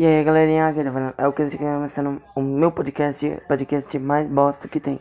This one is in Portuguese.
E aí, galerinha, aqui. Tá é o que eu começando o meu podcast, podcast mais bosta que tem.